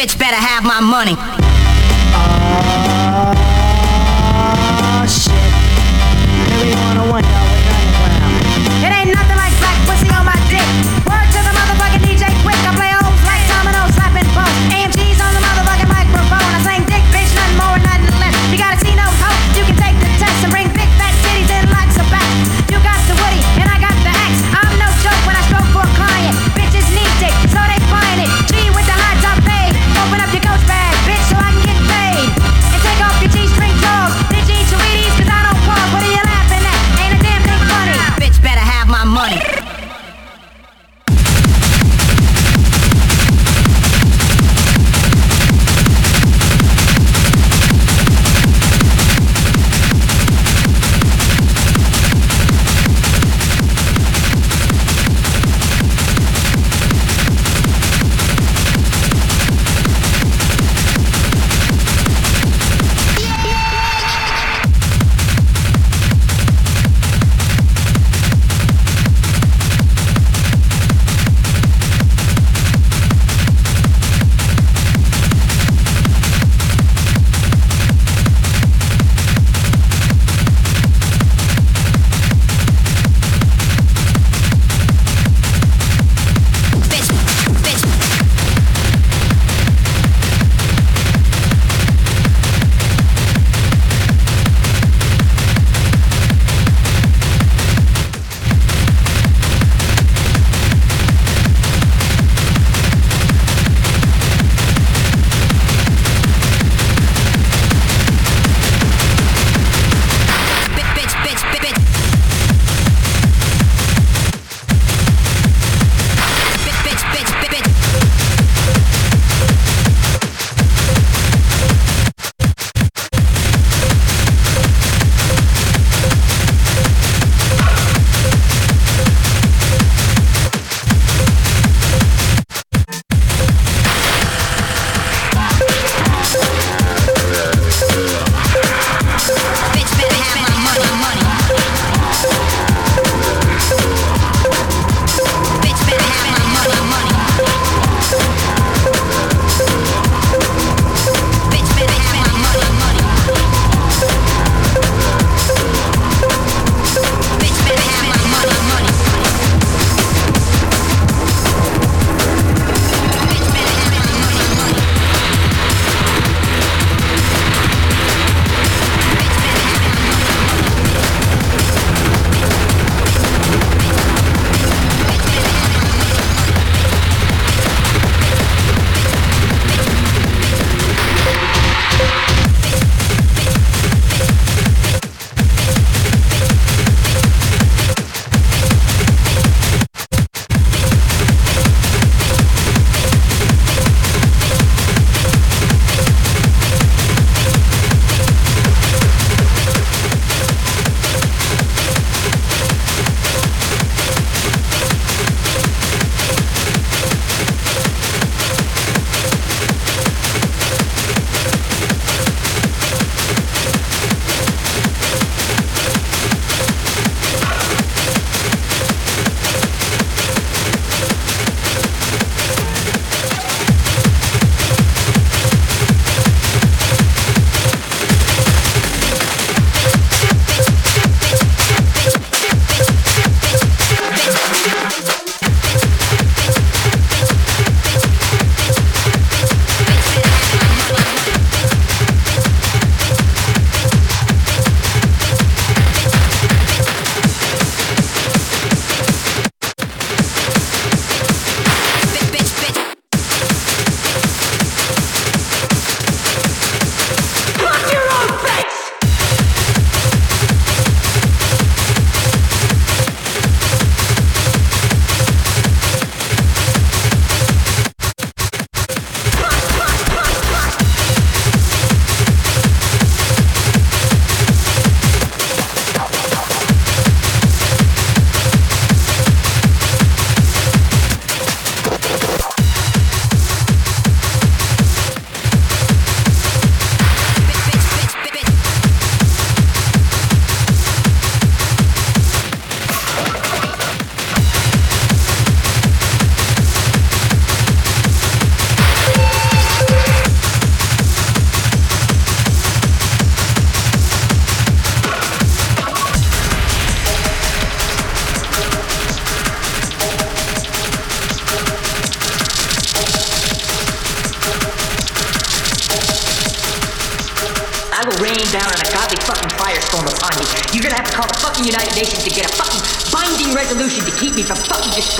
bitch better have my money.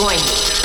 Fucking destroying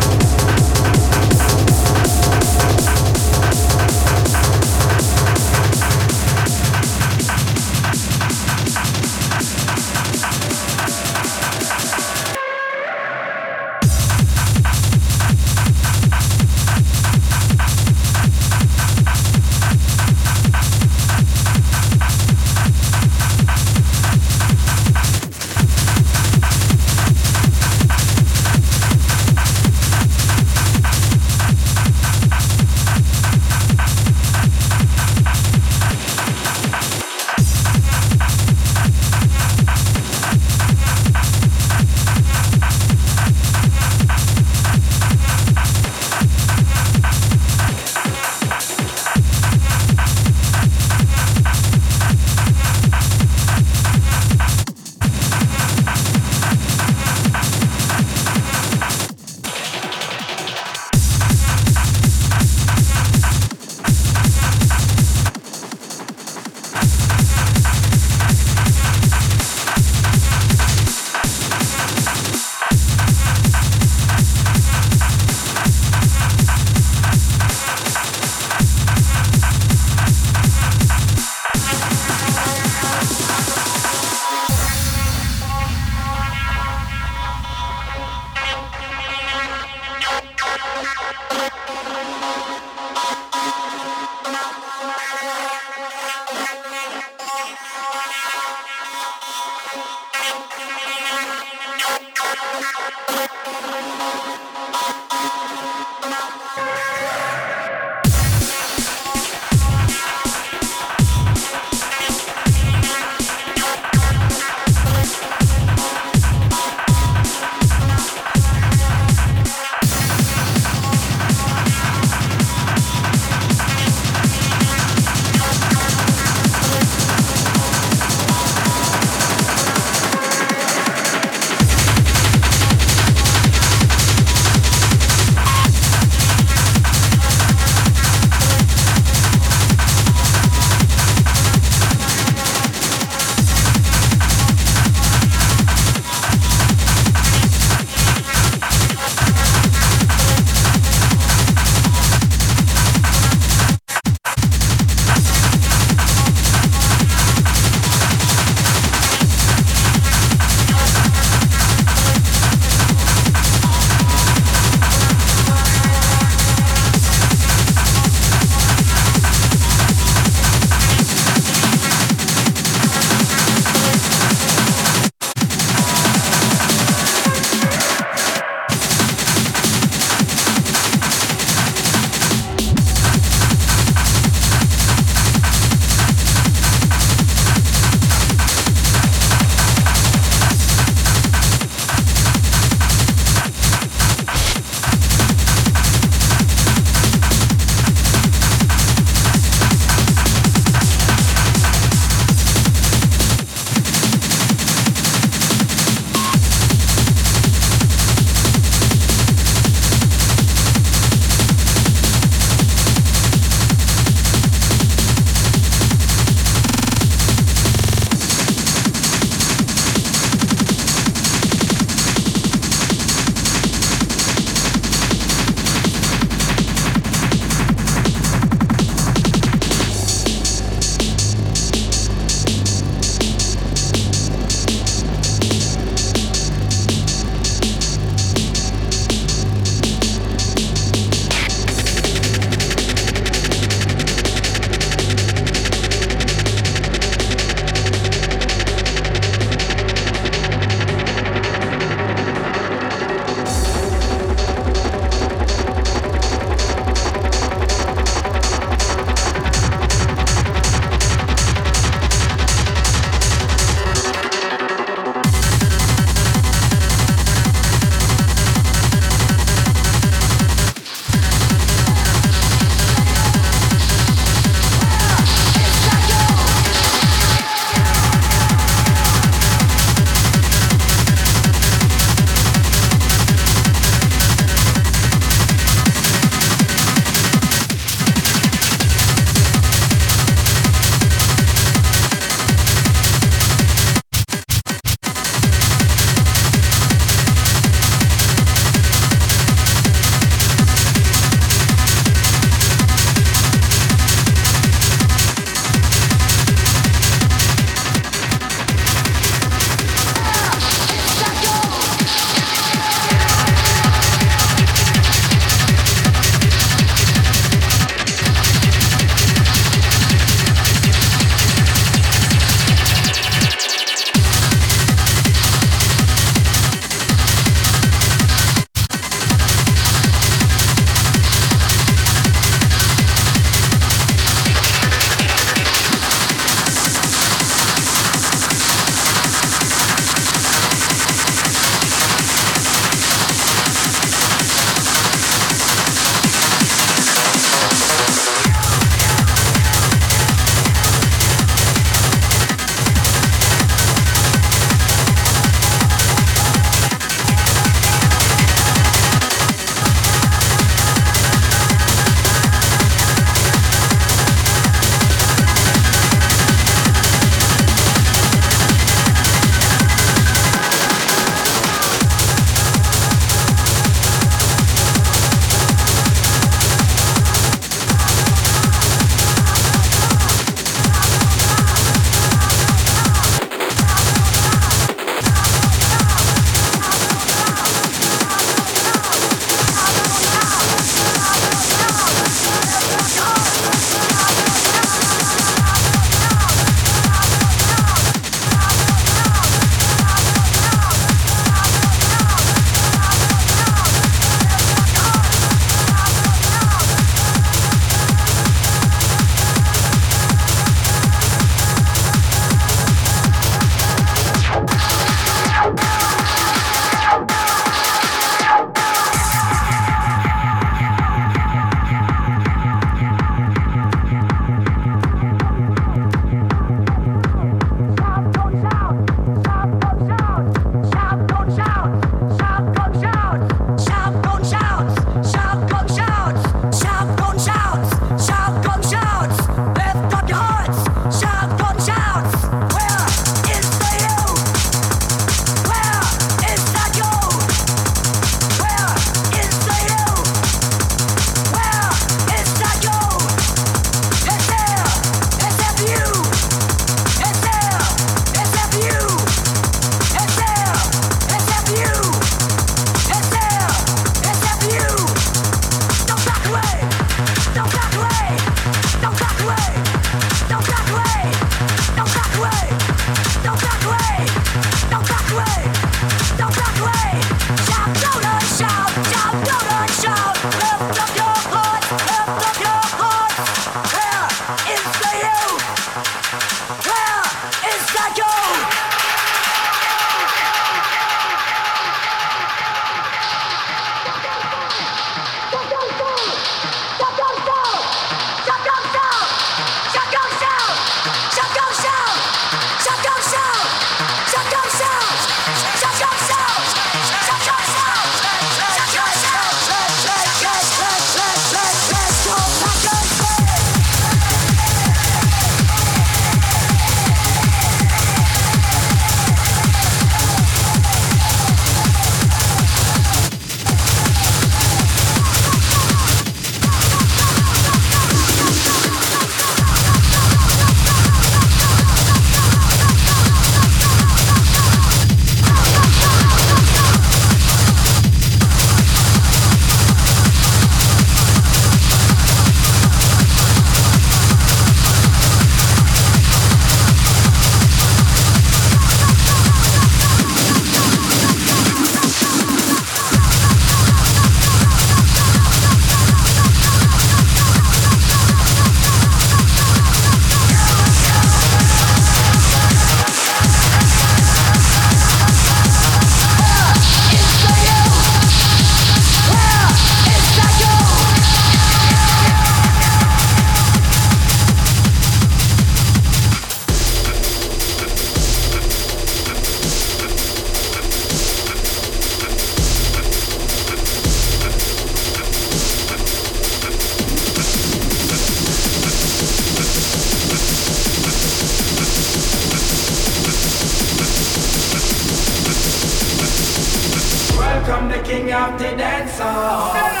the dancer. up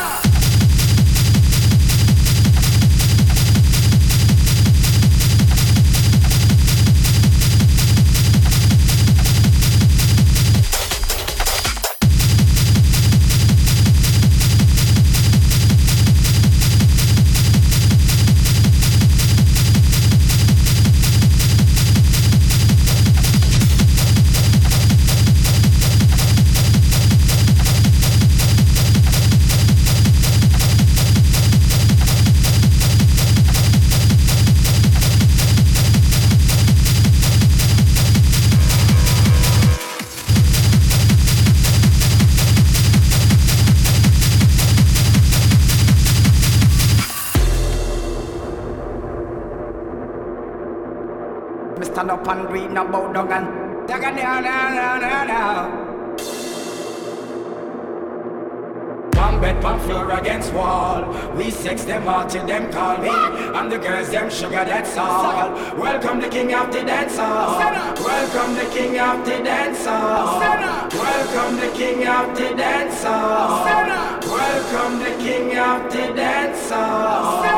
sex them call me. And the girls them sugar, that's all. Welcome the king of the dancer. Welcome the king of the dancer. Welcome the king of the dancer. Welcome the king of the dancer.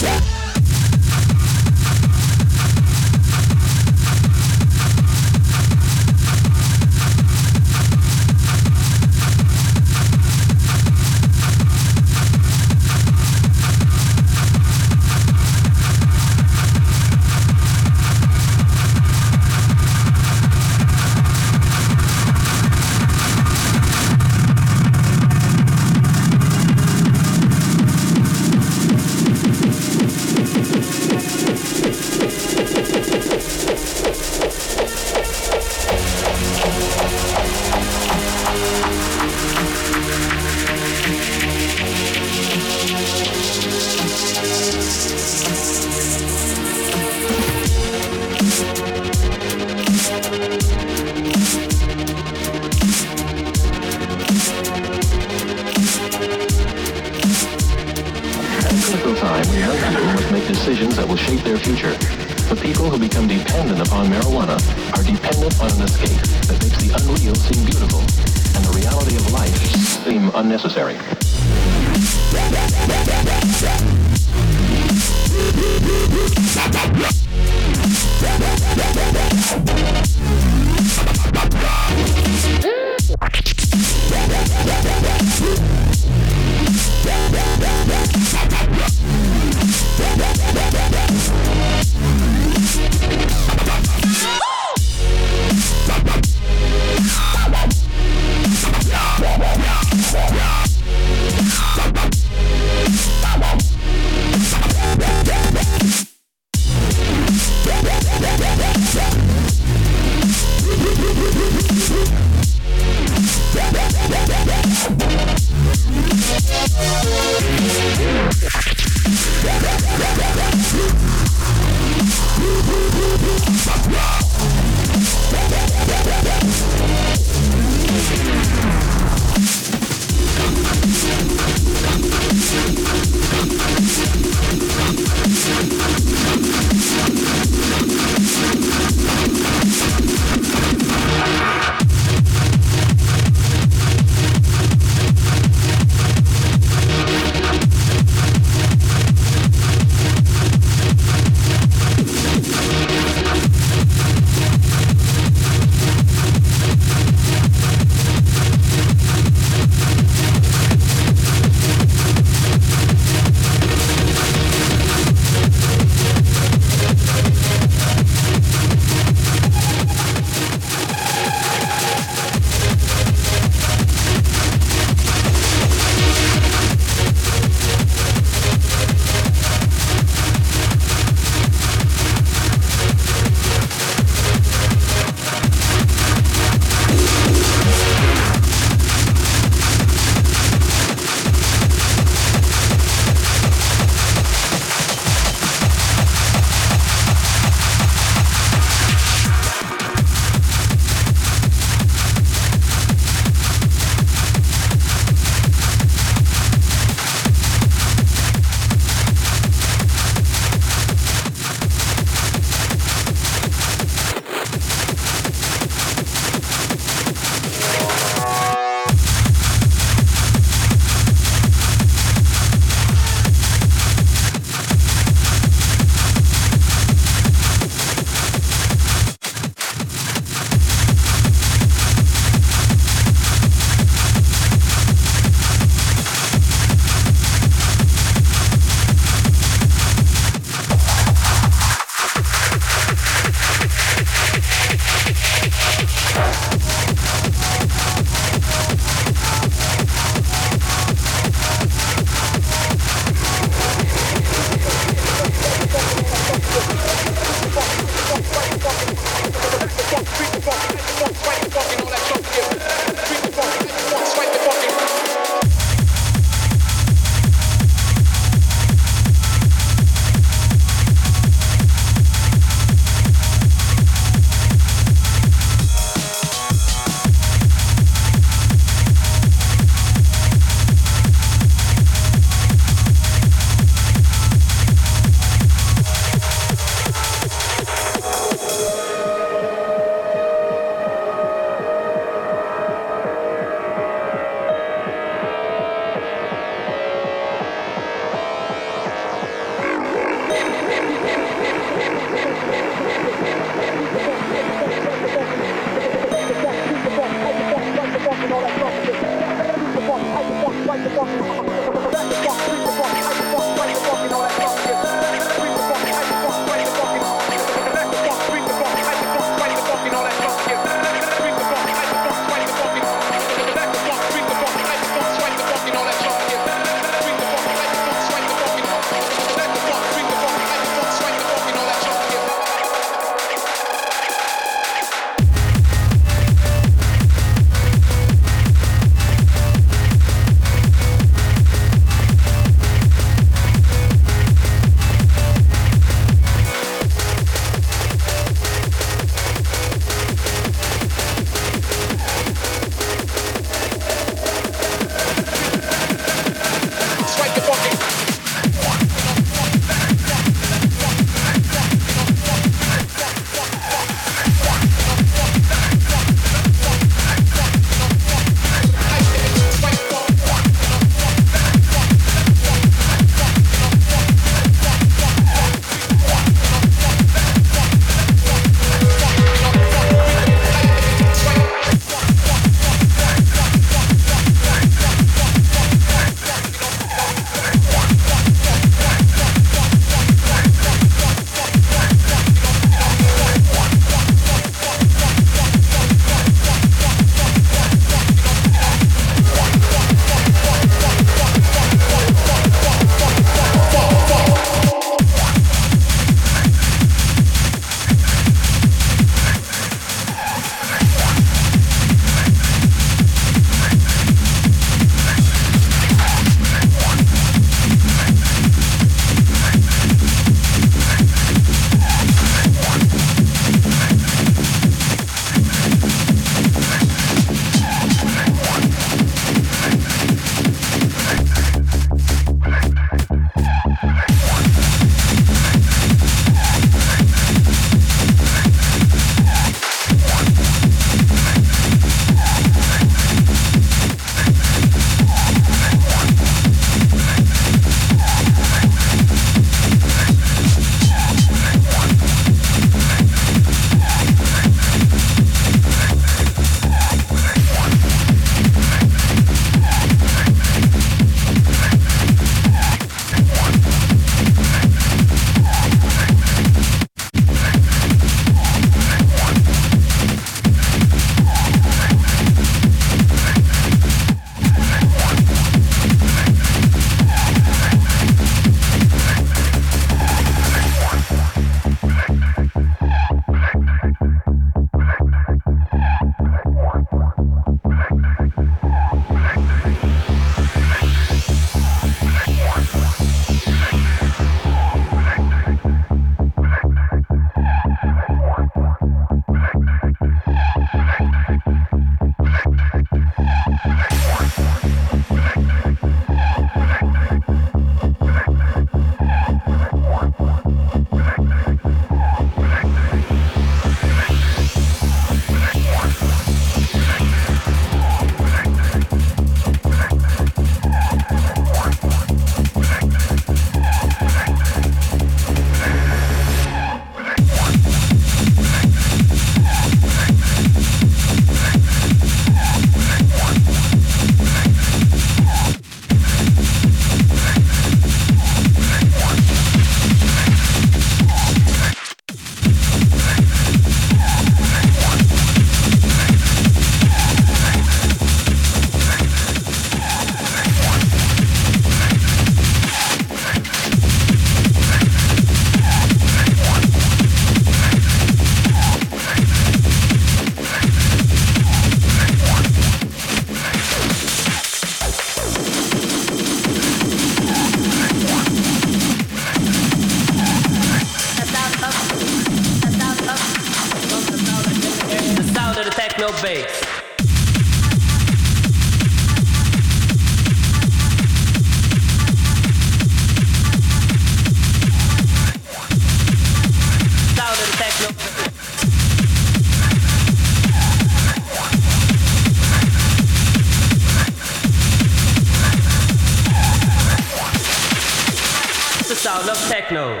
Sound of techno.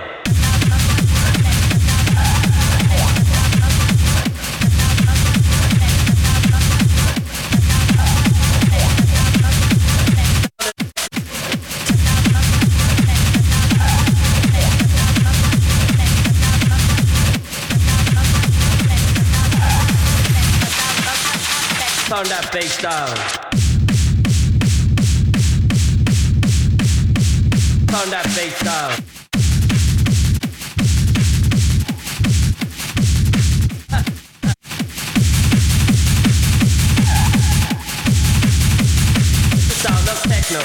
Turn that bass down. Turn that bass down. Sound of techno.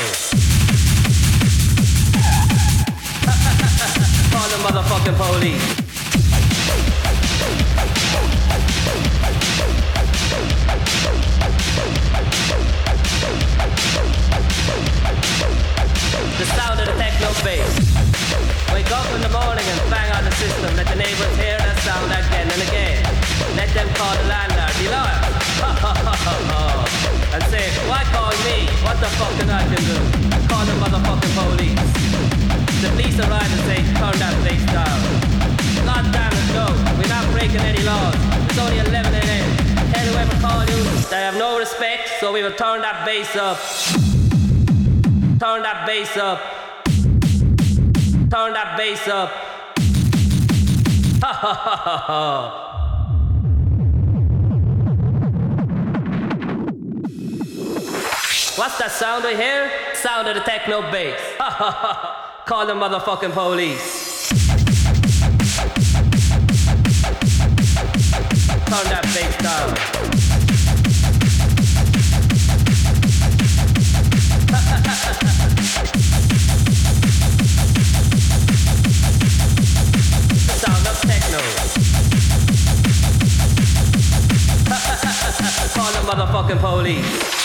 Call the motherfucking police. In the morning and bang on the system. Let the neighbors hear that sound again and again. Let them call the landlord, the lawyer. and say, why call me? What the fuck can I do? Call the motherfucking police. The police arrive and say, turn that bass down. God damn it, no. We're not breaking any laws. It's only 11 a.m. Tell whoever call you, they have no respect, so we will turn that bass up. Turn that bass up. Turn that bass up. Ha ha ha ha ha. What's that sound we hear? Sound of the techno bass. Call the motherfucking police. Turn that bass down. Motherfucking police.